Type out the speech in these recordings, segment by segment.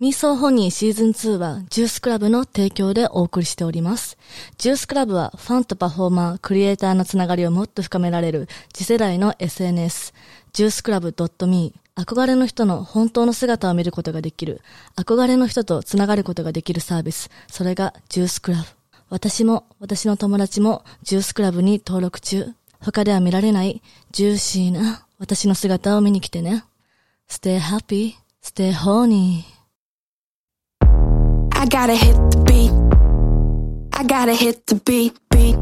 ミーソーホニーシーズン2はジュースクラブの提供でお送りしております。ジュースクラブはファンとパフォーマー、クリエイターのつながりをもっと深められる次世代の SNS、ジュースクラブ .me 憧れの人の本当の姿を見ることができる、憧れの人とつながることができるサービス、それがジュースクラブ。私も私の友達もジュースクラブに登録中。他では見られないジューシーな私の姿を見に来てね。Stay happy, stay horny. I gotta hit the beat. I gotta hit the beat, beat.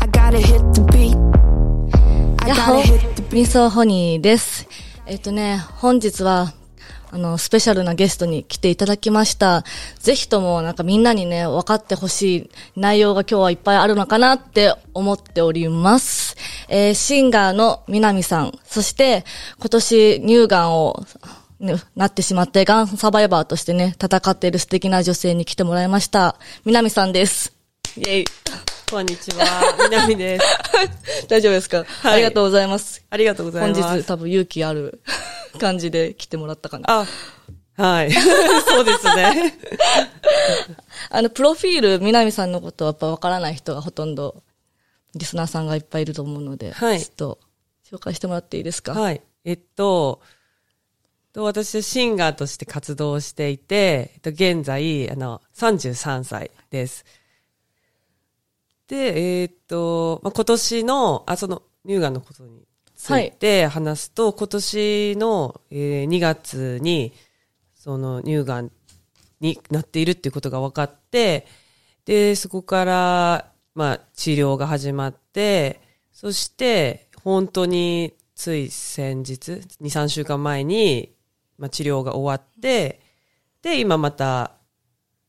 I gotta hit the beat. I gotta hit the ミーソーホニーです。えっとね、本日は、あの、スペシャルなゲストに来ていただきました。ぜひとも、なんかみんなにね、分かってほしい内容が今日はいっぱいあるのかなって思っております。えーシンガーの南さん、そして、今年乳がんを、ねなってしまって、がんサバイバーとしてね、戦っている素敵な女性に来てもらいました。南さんです。イェイ。こんにちは。南です。大丈夫ですか、いありがとうございます。ありがとうござい本ます。日多分勇気ある 感じで来てもらったかな。あ、はい。そうですね。あの、プロフィール、南さんのことはやっぱわからない人がほとんど、リスナーさんがいっぱいいると思うので、はいちょっと紹介してもらっていいですか？はい。えっと、と私はシンガーとして活動していて、えっと、現在、あの、33歳です。で、えっと、まあ、今年の、あ、その、乳がんのことについて話すと、今年の、えー2月に、その乳がんになっているっていうことが分かって、で、そこから、まあ、治療が始まって、そして、本当に、つい先日、2、3週間前に、まあ、治療が終わって、で、今また、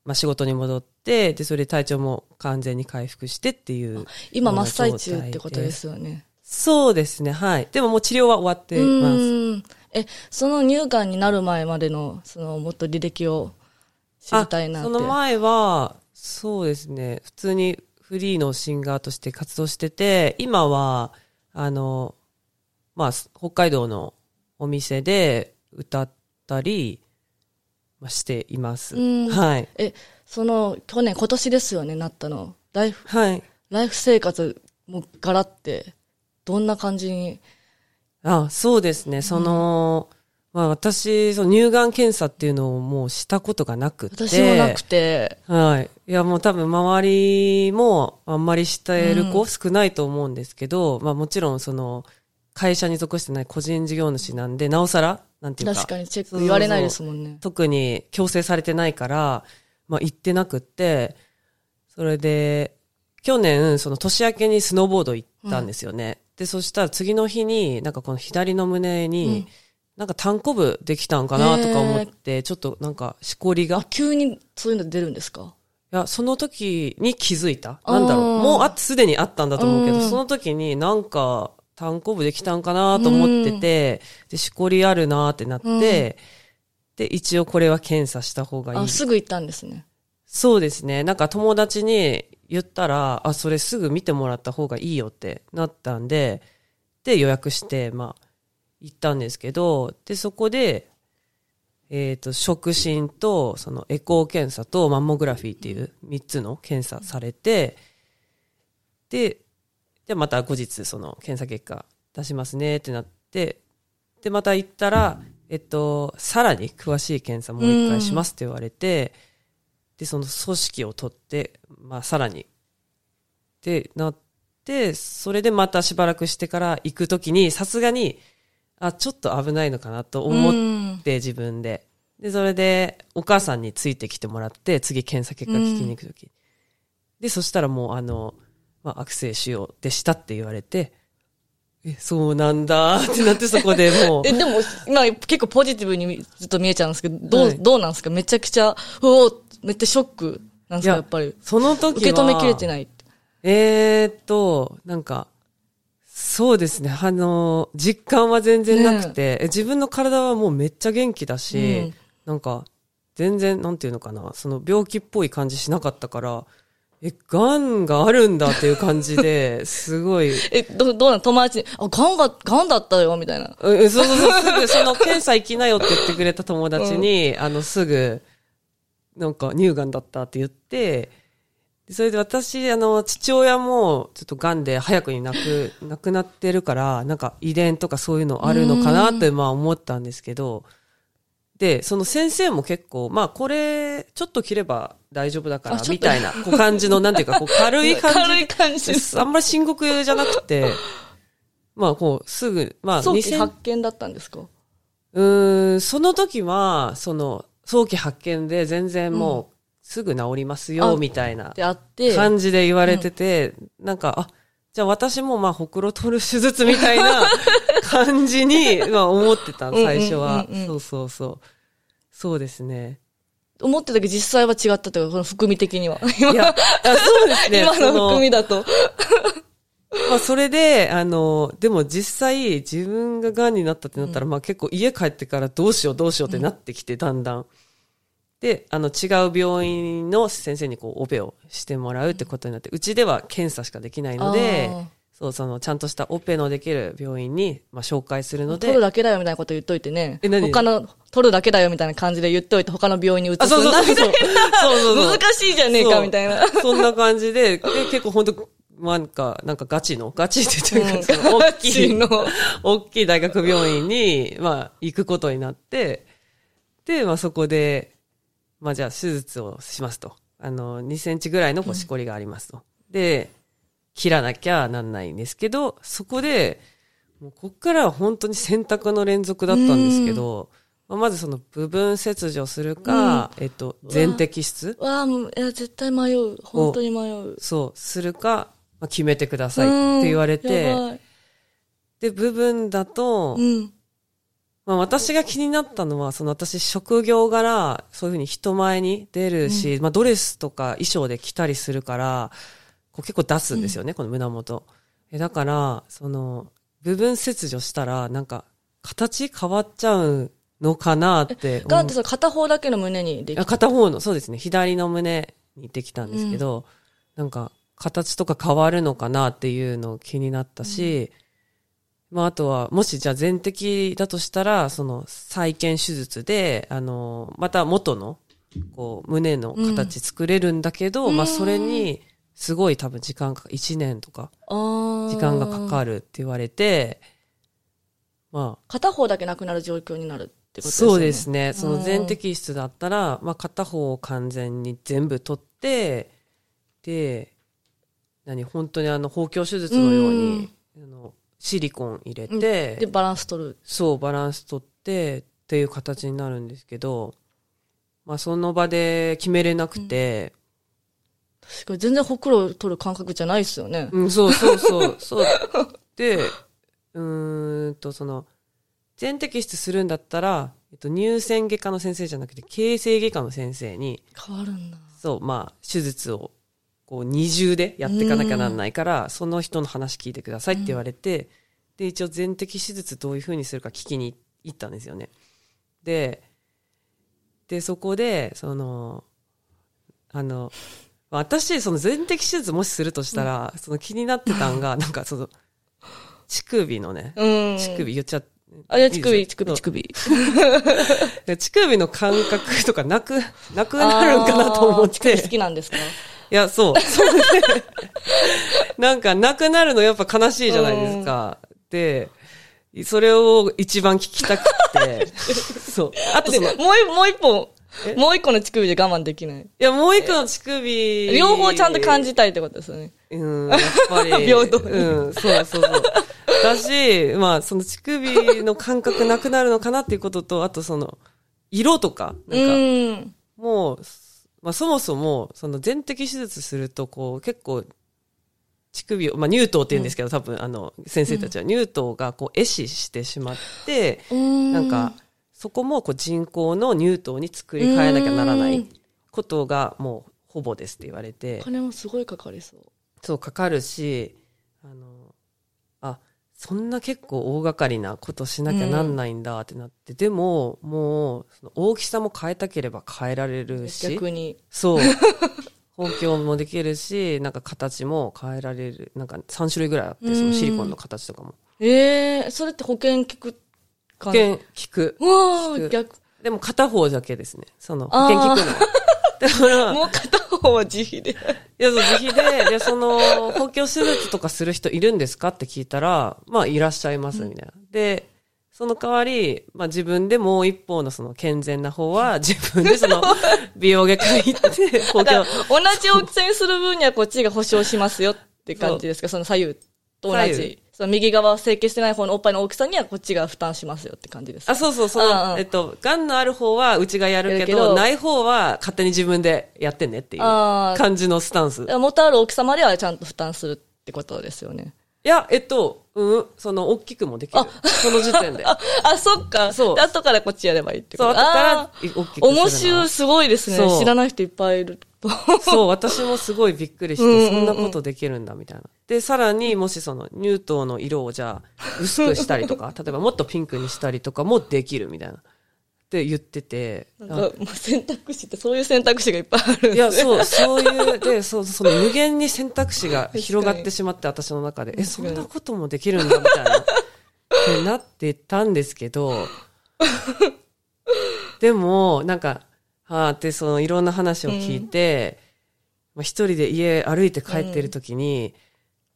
まあ、仕事に戻って、で、それで体調も完全に回復してっていう。今真っ最中ってことで。すよね。そうですね、はい。でももう治療は終わってうます。え、その乳がんになる前までの、その、もっと履歴を知りたいなって。その前は、そうですね、普通にフリーのシンガーとして活動してて、今は、あの、まあ、北海道のお店で歌ったり、まあ、しています。うんはい。え、その、去年、今年ですよね、なったの。ライフ、はい。ライフ生活もガラって、どんな感じに、あ、そうですね、その、まあ私、その乳がん検査っていうのをもうしたことがなくて。私もなくて、はい。いや、もう多分周りもあんまりしてる子少ないと思うんですけど、まあもちろんその、会社に属してない個人事業主なんで、なおさら、なんていうか。確かにチェック言われないですもんね。特に強制されてないから、まあ行ってなくって、それで、去年、その年明けにスノーボード行ったんですよね。で、そしたら次の日に、なんかこの左の胸に、なんか単コブできたんかなとか思って、ちょっとなんかしこりがあ、急にそういうの出るんですか？いや、その時に気づいた。なんだろう。もうあ、すでにあったんだと思うけど、うんその時になんか、単行部できたんかなと思ってて、で、しこりあるなってなって、で、一応これは検査した方がいいあ、。すぐ行ったんですね。そうですね。なんか友達に言ったら、あ、それすぐ見てもらった方がいいよってなったんで、で、予約して、まあ、行ったんですけど、で、そこで、えっ、と、触診と、そのエコー検査とマンモグラフィーっていう3つの検査されて、で、で、また後日、その検査結果出しますねってなって、で、また行ったら、えっと、さらに詳しい検査もう一回しますって言われて、で、その組織を取って、まあ、さらに、ってなって、それでまたしばらくしてから行くときに、さすがに、あ、ちょっと危ないのかなと思っうんて、自分で。で、それで、お母さんについてきてもらって、次検査結果聞きに行くとき。で、そしたらもう、あの、まあ、悪性腫瘍でしたって言われて、え、そうなんだ ってなってそこでもう え、、でも、今結構ポジティブにずっと見えちゃうんですけど、どう、はいどうなんですか？めちゃくちゃ、うおーめっちゃショックなんですかいややっぱり。その時は、受け止めきれてない。えーっと、なんか、そうですね。あの、実感は全然なくて、え自分の体はもうめっちゃ元気だし、うんなんか、全然、なんていうのかな、その病気っぽい感じしなかったから、え、癌があるんだっていう感じで、すごい、え、ど、どうなの？友達に、あ、ガンが、ガンだったよ、みたいな。うんそうそうそう、すぐ、その検査行きなよって言ってくれた友達に、あの、すぐ、なんか乳がんだったって言って、でそれで私、あの、父親も、ちょっと癌で早くに亡く、亡くなってるから、なんか遺伝とかそういうのあるのかなって、まあ思ったんですけど、で、その先生も結構、まあこれ、ちょっと切れば大丈夫だからみたいな、こう感じの、なんていうか、こう軽い感じ。軽い感じです。あんまり深刻じゃなくて、まあこう、すぐ、まあ早期2000発見だったんですか？うーん、その時は、その、早期発見で全然もう、すぐ治りますよ、あみたいなであって、感じで言われてて、なんか、あ、じゃあ私もまあ、ほくろ取る手術みたいな感じに、まあ思ってた、最初は。そうそうそう。そうですね。思ってたけど実際は違ったというか、この含み的には。今いや、あそうですね。今のそ含みだと。まあ、それで、あの、でも実際、自分が癌になったってなったら、まあ結構家帰ってからどうしようどうしようってなってきて、だんだん。で、あの、違う病院の先生にこう、オペをしてもらうってことになって、うちでは検査しかできないのでそう、その、ちゃんとしたオペのできる病院に、まあ、紹介するので、取るだけだよみたいなこと言っといてね。え何？他の、取るだけだよみたいな感じで言っておいて他の病院に移すんだそうそう。そうそう そう。難しいじゃねえかみたいな。そんな感じで、で結構本当なんか、なんかガチの、ガチって言ってるか、大きい、の。大きい大学病院に、まあ、行くことになって、で、まあそこで、まあじゃあ手術をしますと。あの、2センチぐらいのこうしこりがありますと。で、切らなきゃなんないんですけど、そこで、もうこっからは本当に選択の連続だったんですけど、まあまずその部分切除するか、えっと、全摘出？わあ、もういや、絶対迷う。本当に迷う。そう、するか、まあ、決めてくださいって言われうんて、で、部分だと、うん。まあ私が気になったのは、その私職業柄、そういうふうに人前に出るし、まあドレスとか衣装で着たりするから、こう結構出すんですよね、この胸元。え、だから、その、部分切除したら、なんか、形変わっちゃうのかなって思う。ガンってさ、片方だけの胸にできあ片方の、そうですね、左の胸にできたんですけど、なんか、形とか変わるのかなっていうの気になったし、まあ、あとは、もしじゃあ全摘だとしたら、その、再建手術で、あの、また元の、こう、胸の形作れるんだけど、まあ、それに、すごい多分時間かか、1年とか、時間がかかるって言われて、まあ、片方だけなくなる状況になるってことですよね。そうですね。その全うん摘出だったら、まあ片方を完全に全部取って、で、何、本当にあの、包協手術のように、あの、シリコン入れて、で、バランス取る。そう、バランス取って、っていう形になるんですけど、まあその場で決めれなくて、確かに全然ほくろ取る感覚じゃないですよね。うん、そうそうそう、そう。で、うーんと、その、全摘出するんだったら、えっと、乳腺外科の先生じゃなくて、形成外科の先生に、変わるんだ。そう、まあ、手術を、こう、二重でやっていかなきゃなんないから、その人の話聞いてくださいって言われて、で、一応全摘手術どういう風にするか聞きに行ったんですよね。で、で、そこで、その、あの、まあ私、その全摘手術もしするとしたら、その気になってたんが、なんかその、乳首のね、うん。乳首言っちゃっあ、いや、乳首、乳首、よ乳首。で乳首の感覚とかなく、なくなるんかなと思って。好きなんですか？いや、そう。そうね。なんか、なくなるのやっぱ悲しいじゃないですか。で、それを一番聞きたくて。そう。あともう一、もう一本え、もう一個の乳首で我慢できない。や、もう一個の乳首。両方ちゃんと感じたいってことですよね。うん、やっぱり。平等にうん、そうそうそう。だし、まあ、その乳首の感覚なくなるのかなっていうことと、あとその、色とか、うなんか、ん。もう、まあそもそも、その全摘手術すると、こう、結構、乳首を、まあ乳頭って言うんですけど、多分、あの、先生たちは乳頭がこう、壊死してしまって、ななんか、、そこもこう人工の乳頭に作り変えなきゃならないうんことが、もう、ほぼですって言われてお、金もすごいかかりそう。そう、かかるし、あの、あ、そんな結構大掛かりなことしなきゃなんないんだってなって、でも、もう、その大きさも変えたければ変えられるし、逆に。そう。補強もできるし、なんか形も変えられる。なんか3種類ぐらいあって、そのシリコンの形とかも。ええそれって保険効く保険効く。うわ効くー逆。でも片方だけですね。その、保険効くのは。だから、もう片方は自費で。いや、そう自費で、で、その、補強手術とかする人いるんですかって聞いたら、まあ、いらっしゃいます、みたいな。で、その代わり、まあ自分でもう一方のその健全な方は、自分でその、美容外科行って、補強だから、同じ大きさにする分にはこっちが保証しますよって感じですか？その左右と同じ。その右側整形してない方のおっぱいの大きさにはこっちが負担しますよって感じですかあ、そうそう、そうえっと、癌のある方はうちがやるけど、ない方は勝手に自分でやってねっていう感じのスタンス。い元ある大きさまではちゃんと負担するってことですよね。や、えっと、うん、その、大きくもできる。その時点で。あ、あ、そっか。そうで後からこっちやればいいってこそう、と後から大きく面白い、すごいですね知らない人いっぱいいると。そう、私もすごいびっくりして、そんなことできるんだ、みたいな。で、さらに、もしその、乳頭の色をじゃあ、薄くしたりとか、例えばもっとピンクにしたりとかもできる、みたいな。って言ってて。なんか、もう選択肢ってそういう選択肢がいっぱいあるんですねいや、そう、そういう、で、そう、その無限に選択肢が広がってしまって、私の中で、え、そんなこともできるんだ、みたいな。ってなってたんですけど、でも、なんか、はあって、その、いろんな話を聞いて、まあ一人で家歩いて帰ってる時に、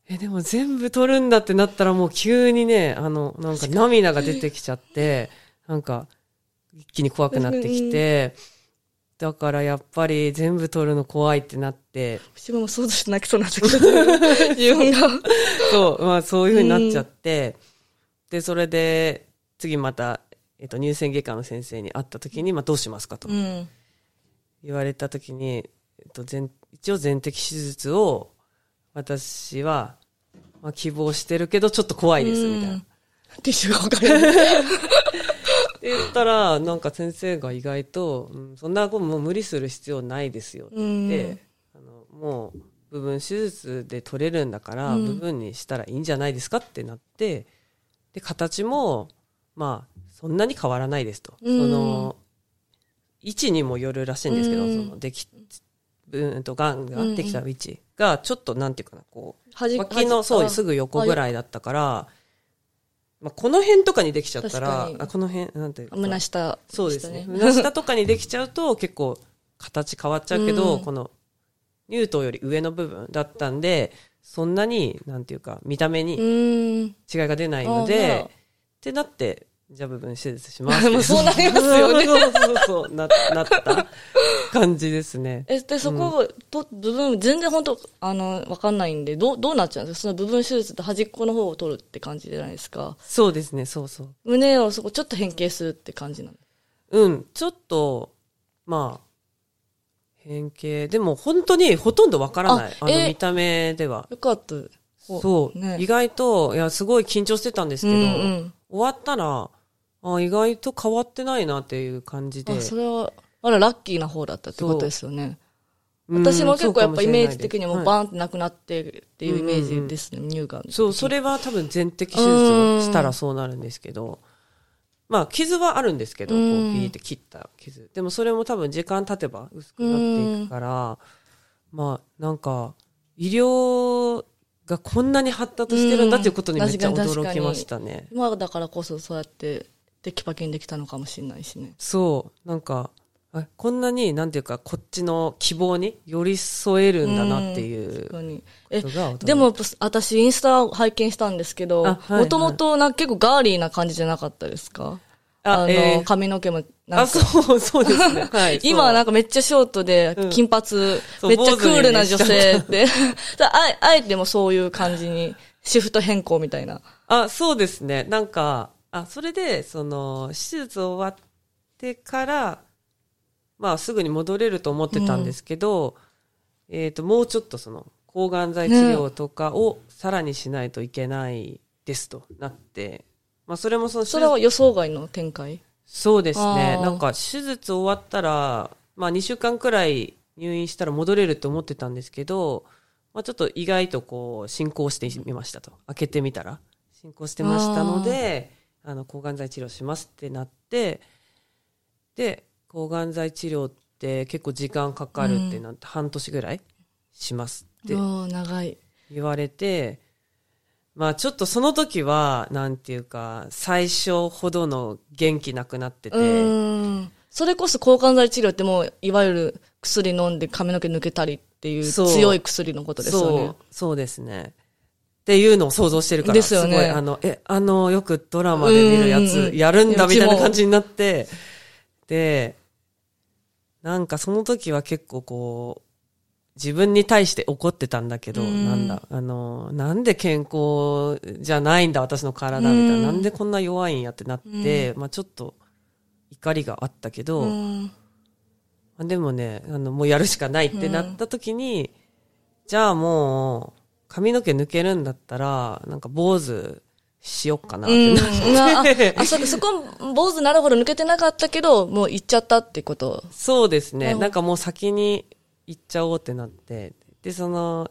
え、でも全部取るんだってなったらもう急にね、あの、なんか涙が出てきちゃって、なんか、一気に怖くなってきて、だからやっぱり全部取るの怖いってなって、自分も想像して泣きそうになったけど、自分が。そう、まあそういう風になっちゃって、で、それで、次また、えっと、乳腺外科の先生に会った時に、まあどうしますかとうん。言われた時に、えっと、全一応全摘手術を、私は、まあ希望してるけど、ちょっと怖いです、みたいな。ティッシュが分かる。って言ったら、なんか先生が意外と、うん、そんなこともう無理する必要ないですよって言って、あのもう部分手術で取れるんだから、部分にしたらいいんじゃないですかってなって、で、形も、まあ、そんなに変わらないですと。うん。その、位置にもよるらしいんですけど、うん。その、でき、うんと、がん。ができた位置が、ちょっとなんていうかな、こう、端脇の、そう、すぐ横ぐらいだったから、まあ、この辺とかにできちゃったらあこの辺、なんていうか。胸下、そうですね。下胸下とかにできちゃうと結構形変わっちゃうけど、うんこの乳頭より上の部分だったんで、そんなに、なんていうか、見た目うに。違いが出ないのあで、あってなって、じゃあ部分手術します。もうそうなりますよねそうそうそう、な、なった感じですね。え、で、そこ、と、部分、全然本当あの、わかんないんで、どう、どうなっちゃうんですか？その部分手術って端っこの方を取るって感じじゃないですか？そうですね、そうそう。胸をそこちょっと変形するって感じなの？うん、ちょっと、まあ、変形。でも本当にほとんどわからない。あの見た目では。よかった。そう、ね意外と、いや、すごい緊張してたんですけど、うんうん終わったら、あ意外と変わってないなっていう感じで。あ、それは、あら、ラッキーな方だったってことですよね。うん私も結構やっぱイメージ的にはもバーンってなくなってっていうイメージですね、乳がん。そう、それは多分全摘手術をしたらそうなるんですけど、まあ、傷はあるんですけど、こう、ピうんーって切った傷。でもそれも多分時間経てば薄くなっていくから、まあ、なんか、医療がこんなに発達してるんだっていうことにめっちゃ驚きましたね。今だからこそそうやってテキパキにできたのかもしれないしね。そう、なんか、あこんなに、なんていうか、こっちの希望に寄り添えるんだなっていう確かに。こえでも私インスタを拝見したんですけど、もともとなんか結構ガーリーな感じじゃなかったですか？あの、えー髪の毛もなんあ、か。そう、そうですね。はい。今はなんか、かめっちゃショートでうん、金髪、そうめっちゃクールな女性って。だあえあえてもそういう感じに、シフト変更みたいな。あ、そうですね。なんか、あ、それで、その、手術終わってから、まあ、すぐに戻れると思ってたんですけど、えっ、と、もうちょっとその、抗がん剤治療とかをさらにしないといけないですとなって、まあ、それもそのそれは予想外の展開？そうですね。なんか手術終わったら、まあ2週間くらい入院したら戻れると思ってたんですけど、まあちょっと意外とこう進行してみましたと。開けてみたら。進行してましたので、あの抗がん剤治療しますってなって、で、抗がん剤治療って結構時間かかるってなって半年ぐらいしますって。言われて、まあちょっとその時は、なんていうか、最初ほどの元気なくなってて。それこそ抗がん剤治療ってもう、いわゆる薬飲んで髪の毛抜けたりっていう強い薬のことですよねそうですね。っていうのを想像してるから、ですよね。ごい、あの、え、あの、よくドラマで見るやつ、やるんだみたいな感じになって、で、なんかその時は結構こう、自分に対して怒ってたんだけど、うん。なんだ、あの、なんで健康じゃないんだ、私の体、みたいな、うん。なんでこんな弱いんやってなって、まあちょっと怒りがあったけど、でもね、あの、もうやるしかないってなった時に、じゃあもう、髪の毛抜けるんだったら、なんか坊主しよっかなってなって、うんああ、そ、そこ、坊主なるほど抜けてなかったけど、もう行っちゃったってこと？そうですね。うん。なんかもう先に行っちゃおうってなって、で、その、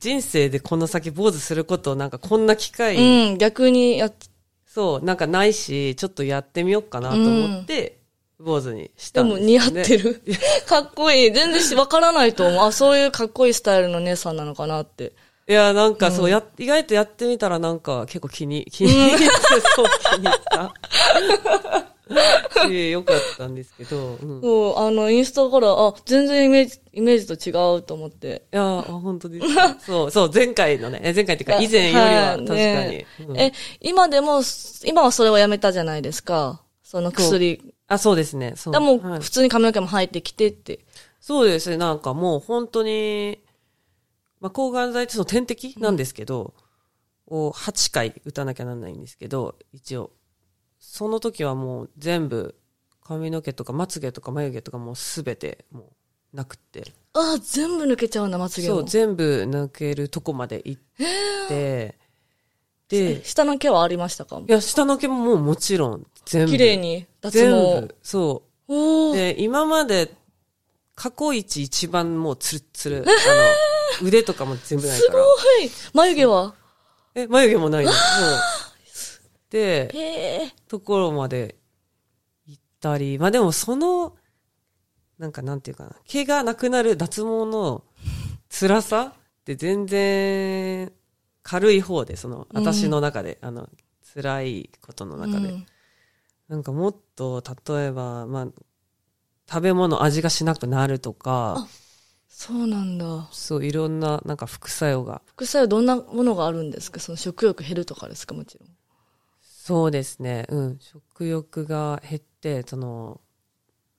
人生でこの先坊主することなんかこんな機会、うん、逆にやっ、そう、なんかないし、ちょっとやってみようかなと思って、坊主にしたでんです、ね。も似合ってる。かっこいい。全然わからないと思う。あ、そういうかっこいいスタイルの姉さんなのかなって。いや、なんかそう、や、意外とやってみたらなんか結構気に、気に入って、そう、気に入った。し、よかったんですけど、うん。いそう、あの、インスタから、あ、全然イメージ、イメージと違うと思って。や、あ本当ですか。そう、そう、前回のね、え前回っていうか以前よりははい確かに。ねうんえ、今でも、今はそれをやめたじゃないですか。その薬。あ、そうですね。そう。でも、はい普通に髪の毛も生えてきてって。そうですね。なんかもう本当に、まあ、抗がん剤ってその点滴なんですけど、を8回打たなきゃなんないんですけど、一応。その時はもう全部、髪の毛とかまつげとか眉毛とかもうすべてもうなくって。あ、全部抜けちゃうんだ、まつげも。そう、全部抜けるとこまで行って、で、下の毛はありましたか？いや、下の毛ももうもちろん全部。綺麗に脱全毛部。。そう。で、今まで、過去一一番もうツルッツル。あの、腕とかも全部ないから。はい。眉毛は？え、眉毛もないのもう。で。ところまで行ったり、まあでもその、なんかなんていうかな、毛がなくなる脱毛の辛さって全然軽い方で、その、私の中で、あの、辛いことの中で。うんなんかもっと、例えば、まあ、食べ物味がしなくなるとか、そうなんだ。そう、いろんな、なんか副作用が。副作用どんなものがあるんですか？その食欲減るとかですか？もちろん。そうですね、うん。食欲が減って、その、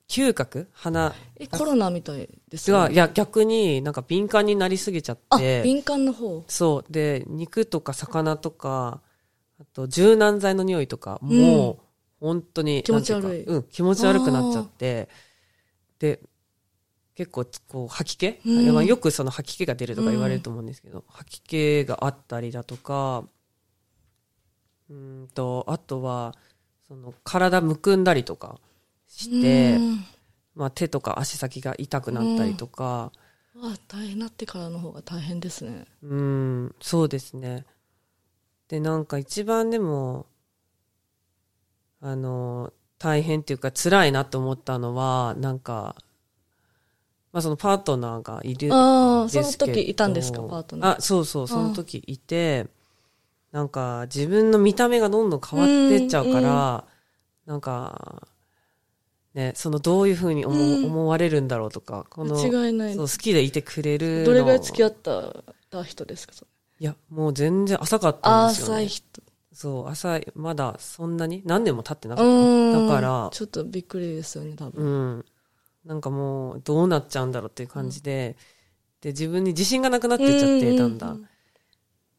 嗅覚？鼻？え、コロナみたいですが、ね。いや、逆になんか敏感になりすぎちゃっあ、て、敏感の方？そう。で、肉とか魚とか、あと柔軟剤の匂いとか、もう、本当に、気持ち悪い。うん、気持ち悪くなっちゃって、で、結構、こう、吐き気、うん。よくその吐き気が出るとか言われると思うんですけど、吐き気があったりだとか、うんと、あとは、その、体むくんだりとかしてう、んまあ手とか足先が痛くなったりとか、うわ、大変なってからの方が大変ですね。うん、そうですね。で、なんか一番でも、あの、大変っていうか辛いなと思ったのは、なんか、まあそのパートナーがいるああ、そのですけど時いたんですかパートナー。あ、そうそう、その時いて、なんか自分の見た目がどんどん変わってっちゃうから、なんか、ね、そのどういうふうに思,、うん思われるんだろうとか、この、間違いないそう好きでいてくれるのどれぐらい付き合ったた人ですかそれ？いや、もう全然浅かったんですよ、ね。浅い人。そう、浅い、まだそんなに何年も経ってなうかった。ん。だから、ちょっとびっくりですよね、多う分。ん。なんかもう、どうなっちゃうんだろうっていう感じで、で、自分に自信がなくなってっちゃって、うんだんだん。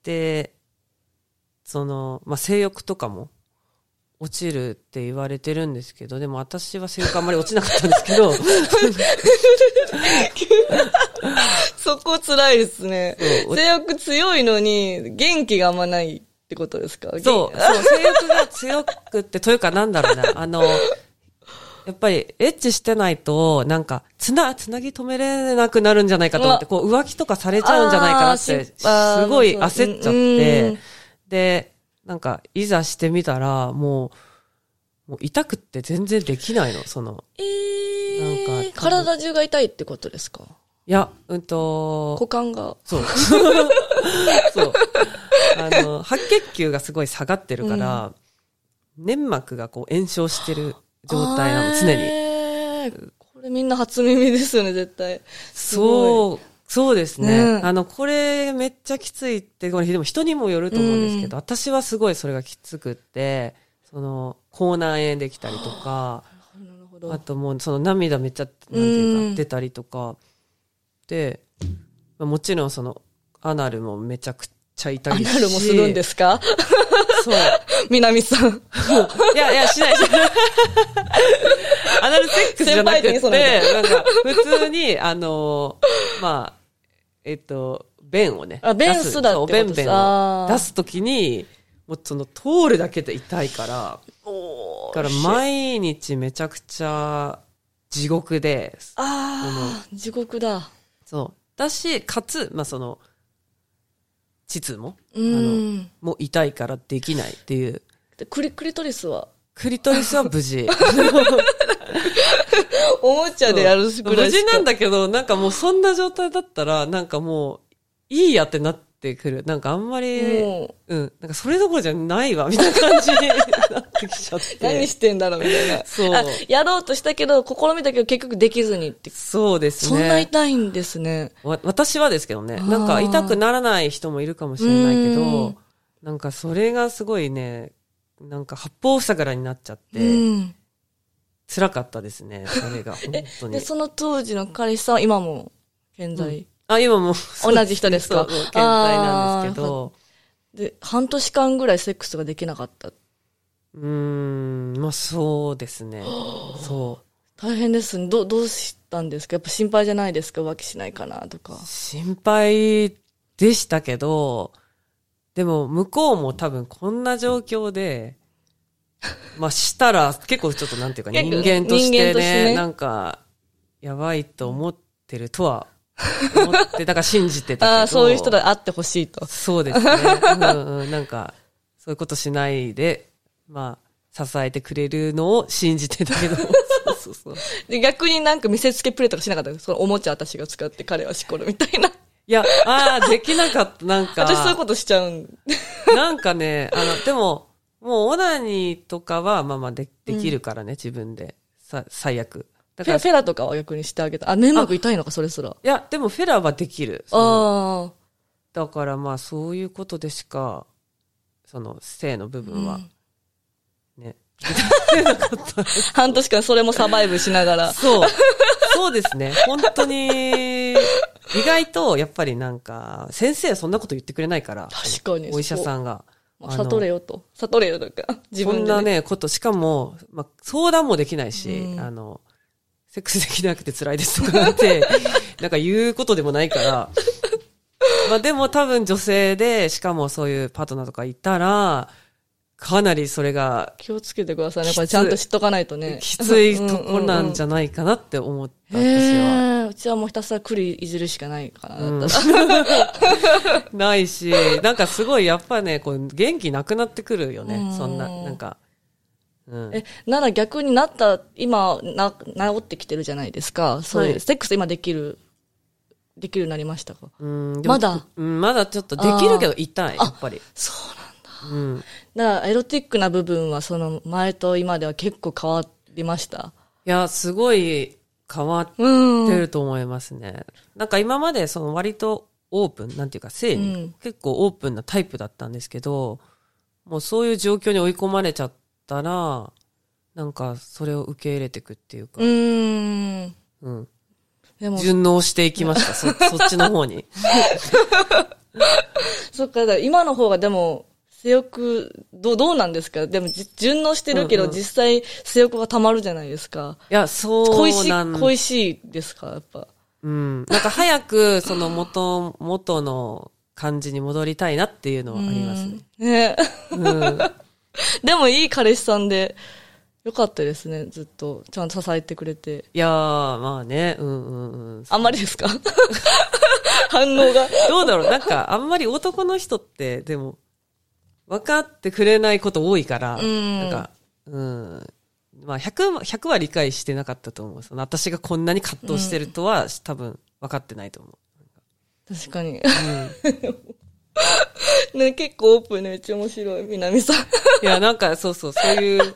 で、その、まあ、性欲とかも落ちるって言われてるんですけど、でも私は性欲あんまり落ちなかったんですけど、そこ辛いですね。性欲強いのに、元気があんまないってことですか？そう、そう、性欲が強くって、というかなんだろうな、あの、やっぱり、エッチしてないと、なんか、つな、つなぎ止めれなくなるんじゃないかと思って、うこう、浮気とかされちゃうんじゃないかなって、すごい焦っちゃっうんて、で、なんか、いざしてみたら、もう、もう痛くって全然できないの、その、えー、なんか体中が痛いってことですか？いや、うんと股、間が。そう。そう。あの、白血球がすごい下がってるから、粘膜がこう炎症してる状態なの、常に。に。これみんな初耳ですよね、絶対。そう、そうですね。ねあの、これめっちゃきついって、これでも人にもよると思うんですけど、私はすごいそれがきつくって、その、口内炎できたりとか。あともうその涙めっちゃ、なんていううんか、出たりとか、で、まあもちろんその、アナルもめちゃくちゃ痛いし。アナルもするんですか？そう。南さん。いやいや、しないしない。アナルセックスじゃなくて、なんか、普通に、あの、まあ、えっと、便をね。あ便出すすだって便便を出すときに、もうその、通るだけで痛いから、おだから毎日めちゃくちゃ地獄で、ああ、地獄だ。そう。だし、かつ、まあその、膣も、うん。もう痛いからできないっていう。でクリ、クリトリスは？クリトリスは無事。おもちゃでやるぐらい無事なんだけど、なんかもうそんな状態だったら、なんかもう、いいやってなってくる。なんかあんまり、もうん、なんかそれどころじゃないわ、みたいな感じになってきちゃって。何してんだろうみたいな。そうあやろうとしたけど、試みたけど結局できずにって。そうですね。そんな痛いんですね。わ私はですけどね、なんか痛くならない人もいるかもしれないけうどん、なんかそれがすごいね、なんか八方塞がらになっちゃって、うん。辛かったですね、それが、本当で、に。その当時の彼氏さんは今も健在？あ、今も、同じ人ですか？健在なんですけど、で、半年間ぐらいセックスができなかった？うーん、まあそうですね。そう。大変ですね。ど、どうしたんですか？やっぱ心配じゃないですか？浮気しないかなとか。心配でしたけど、でも向こうも多分こんな状況で、まあしたら結構ちょっとなんていうか人間としてねね、なんか、やばいと思ってるとは思って、だから信じてたけど。ああ、そういう人であってほしいと。そうですね。うんうん、なんか、そういうことしないで、まあ、支えてくれるのを信じてたけど。そうそうそう。で、逆になんか見せつけプレイとかしなかったそのおもちゃ私が使って彼はしこるみたいな。いや、ああ、できなかった、なんか。私そういうことしちゃうん。なんかね、あの、でも、もうオナニーとかは、まあまあで、できるからね、自分で。さ、最悪。だから、いフェフェラとかは逆にしてあげた。あ、粘膜痛いのか、それすら。や、でもフェラはできる。そのあだからまあ、そういうことでしか、その、性の部分は、ね。あ。半年間それもサバイブしながら。そう。そうですね。本当に、意外と、やっぱりなんか、先生はそんなこと言ってくれないから。確かにお医者さんが。まあ悟れよと。悟れよとか。自そ分で、んなね、こと、しかも、まあ、相談もできないし、うんあの、セックスできなくて辛いですとかなんて、なんか言うことでもないから、まあでも多分女性で、しかもそういうパートナーとかいたら、かなりそれが気をつけてくださいね。きつこれちゃんと知っとかないとね。きついとこなんじゃゃないかなって思った、へ私は。え。うちはもうひたすら栗いじるしかないかな。だったら。ないし、なんかすごいやっぱね、こう元気なくなってくるよねう。んそんな、なんか。うん。え、なら逆になった、今、な、治ってきてるじゃないですか。そういう、はいセックス今できる、できるようになりましたか？うんまだ？うん、まだちょっとできるけど痛い、やっぱり。そううん。なんだ。だから、エロティックな部分は、その、前と今では結構変わりました？いや、すごい変わっうん。てると思いますね。なんか今までその割とオープン、なんていうか性うにん結構オープンなタイプだったんですけど、もうそういう状況に追い込まれちゃったら、なんかそれを受け入れていくっていうかう、ーん。うん。でも、順応していきました、そ、そっちの方に。そっか、今の方がでも、性欲、どう、どうなんですか？でも、じ順応してるけど、実際、性欲が溜まるじゃないですか。いや、そ恋しい、うなん恋しいですか？やっぱ。うん。なんか早く、その元、元の感じに戻りたいなっていうのはありますね。うんねうん。でもいい彼氏さんで、よかったですね、ずっと。ちゃんと支えてくれて。いやー、まあね、うんうんうん。あんまりですか？反応が。どうだろう？なんか、あんまり男の人って、でも、分かってくれないこと多いから、うんなんか、うん。まあ100、100は理解してなかったと思う。その私がこんなに葛藤してるとは、多分分かってないと思う。確かに。うん。ね、結構オープンでめっちゃ面白い、南さん。いや、なんか、そうそう、そういう、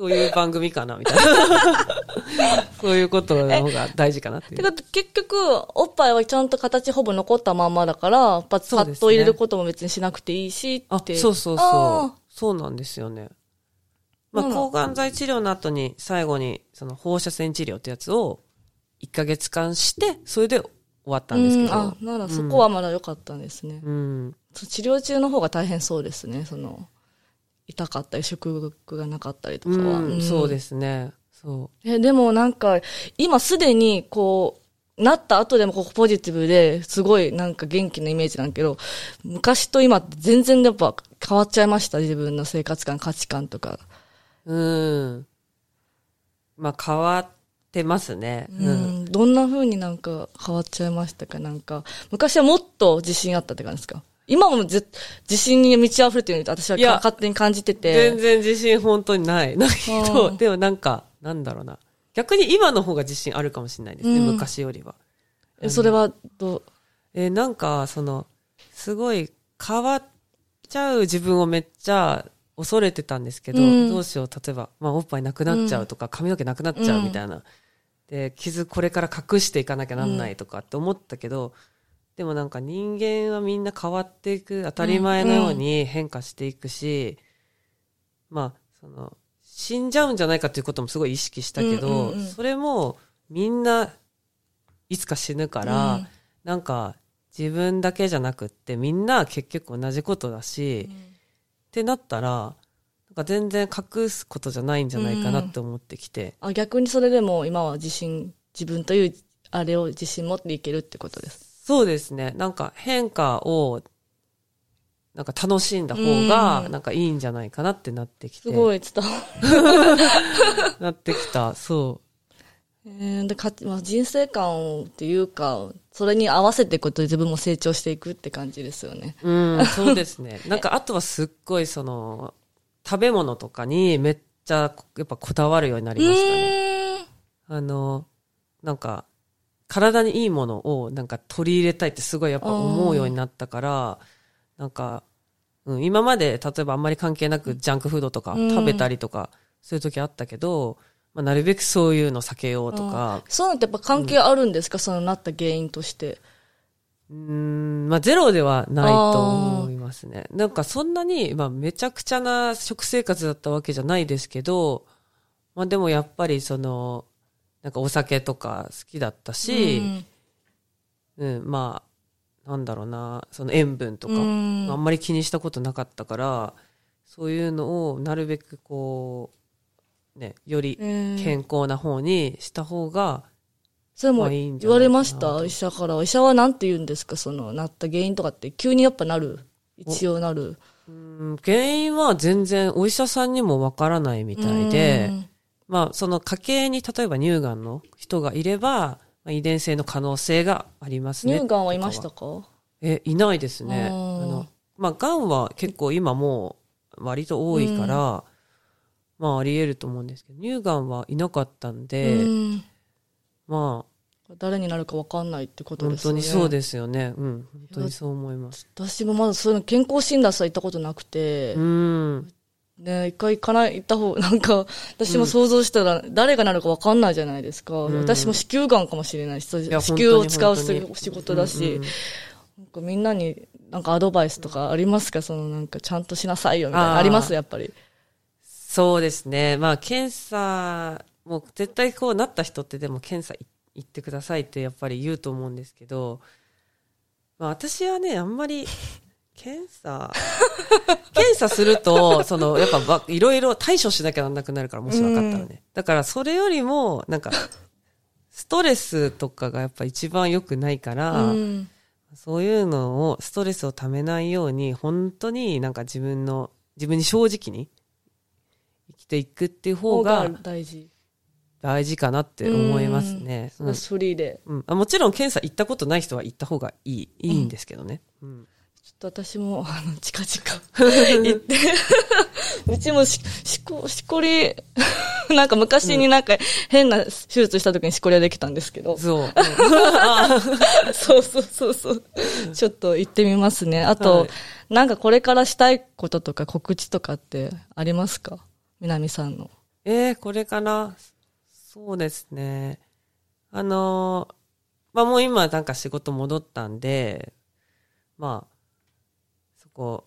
そういう番組かな、みたいな。そういうことの方が大事かなっていう。てか、結局、おっぱいはちゃんと形ほぼ残ったまんまだから、パッと入れることも別にしなくていいしあっ、て。そうそうあそう。そうなんですよね。まあ、うん抗がん剤治療の後に、最後に、その放射線治療ってやつを、1ヶ月間して、それで終わったんですけど。うんあ、ならそこはまだ良かったんですね。うん。そう治療中の方が大変そうですね、その、痛かったり、食欲がなかったりとかは。うん、そうですね。そえ、でもなんか、今すでに、こう、なった後でもここポジティブですごいなんか元気なイメージなんだけど、昔と今って全然やっぱ変わっちゃいました、自分の生活観、価値観とか。う。うん。まあ、変わってますね。ううん。ん、どんな風になんか変わっちゃいましたか？なんか、昔はもっと自信あったって感じですか？今もぜ自信に満ち溢れてると私は勝手に感じてて。全然自信本当にない。ないけど、うんでもなんか、なんだろうな。逆に今の方が自信あるかもしれないですね、うん昔よりは。えそれはどう、えーなんか、その、すごい変わっちゃう自分をめっちゃ恐れてたんですけど、うんどうしよう、例えば、まあ、おっぱいなくなっちゃうとか、髪の毛なくなっちゃうみたいな。で、傷これから隠していかなきゃなんないとかって思ったけど、でもなんか人間はみんな変わっていく、当たり前のように変化していくし、まあ、その、死んじゃうんじゃないかっていうこともすごい意識したけど、うんうんうんそれもみんないつか死ぬから、うん。なんか自分だけじゃなくってみんな結局同じことだし、ってなったら、なんか全然隠すことじゃないんじゃないかなって思ってきて。あ、逆にそれでも今は自信、自分という、あれを自信持っていけるってことです。そうですね。なんか変化を、なんか楽しんだ方が、うんなんかいいんじゃないかなってなってきて。すごい伝わ なってきた。そえーでかまあ、人生観をっていうか、それに合わせていくことで自分も成長していくって感じですよね。う。うん、そうですね。なんかあとはすっごいその、食べ物とかにめっちゃやっぱこだわるようになりましたね。あの、なんか、体にいいものをなんか取り入れたいってすごいやっぱ思うようになったから、なんか、うん、今まで例えばあんまり関係なくジャンクフードとかうん。食べたりとか、そういう時あったけど、まあ、なるべくそういうの避けようとか、そういうのってやっぱ関係あるんですか、そのなった原因として。うーん、まあゼロではないと思いますね。なんかそんなに、まあめちゃくちゃな食生活だったわけじゃないですけど、まあでもやっぱりその、なんかお酒とか好きだったし、うん、まあ、なんだろうな、その塩分とか、うん。あんまり気にしたことなかったから、そういうのをなるべくこう、ね、よりうん。健康な方にした方が、それも言われました？医者から。医者はなんて言うんですか？その、なった原因とかって急にやっぱなる？一応なる。うん原因は全然お医者さんにもわからないみたいで、うんまあその家系に例えば乳がんの人がいれば、まあ、遺伝性の可能性がありますね。乳がんはいましたとか？かえ、いないですね。あの、まあ、がんは結構今もう割と多いから、まあ、あり得ると思うんですけど、乳がんはいなかったんで、うんま誰になるかわかんないってこあ、本とですよね。当にそうですよね。うん、本当にそう思います。私もまだそういうの健康診断さ行ったことなくて、うん。ね、一回行かない、行った方、なんか、私も想像したら、誰がなるかわかんないじゃないですか。ん。私も子宮がんかもしれないし、子宮を使う仕事だし、うんうん。なんかみんなに、なんかアドバイスとかありますか？そのなんかちゃんとしなさいよみたいな。あります？やっぱり。そうですね。まあ、検査、もう絶対こうなった人ってでも検査い行ってくださいってやっぱり言うと思うんですけど、まあ私はね、あんまり、検査、検査すると、その、やっぱば、いろいろ対処しなきゃなんなくなるから、もし分かったらね。だから、それよりも、なんか、ストレスとかがやっぱ一番良くないから、うん。そういうのを、ストレスをためないように、本当になんか自分の、自分に正直に生きていくっていう方方がが大事。大事かなって思いますね。うん。フリーで。うんあもちろん検査行ったことない人は行った方がいい、いいんですけどね。うん。と私も、あの、近々 行って、うちもし、しこ、しこり、なんか昔になんか変な手術した時にしこりはできたんですけど、そう。そうそうそうそう。ちょっと行ってみますね。あと、はいなんかこれからしたいこととか告知とかってありますか？南さんの。えー、これから、そうですね。あのーまあもう今なんか仕事戻ったんで、まあ、そこ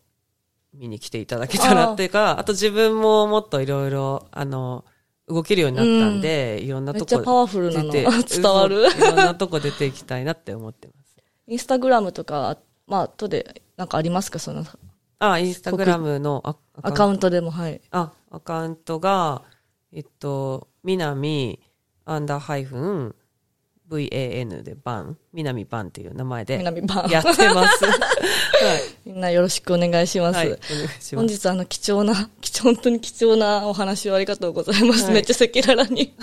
見に来ていただけたらっていうか、あと自分ももっといろいろ、あの、動けるようになったんで、いろんなとこ出て伝わる。いろんなとこ出ていきたいなって思ってます。インスタグラムとか、まあ、後で、なんかありますか？その、あ、インスタグラムのアアカウンントでも、はい。あ、アカウントが、えっと、みなみ、アンダーハイフン、VAN でバン、みなみバンっていう名前で南バンやってます。はい。みんなよろしくお願いします。はい、お願いします。本日あの貴重な、貴重、本当に貴重なお話をありがとうございます。はいめっちゃ赤裸々に。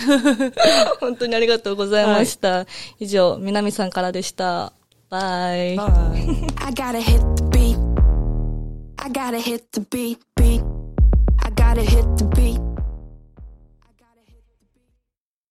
本当にありがとうございました。以上、南さんからでした。バイ。はい。I gotta hit the beat. I gotta hit the beat, beat. I gotta hit the beat.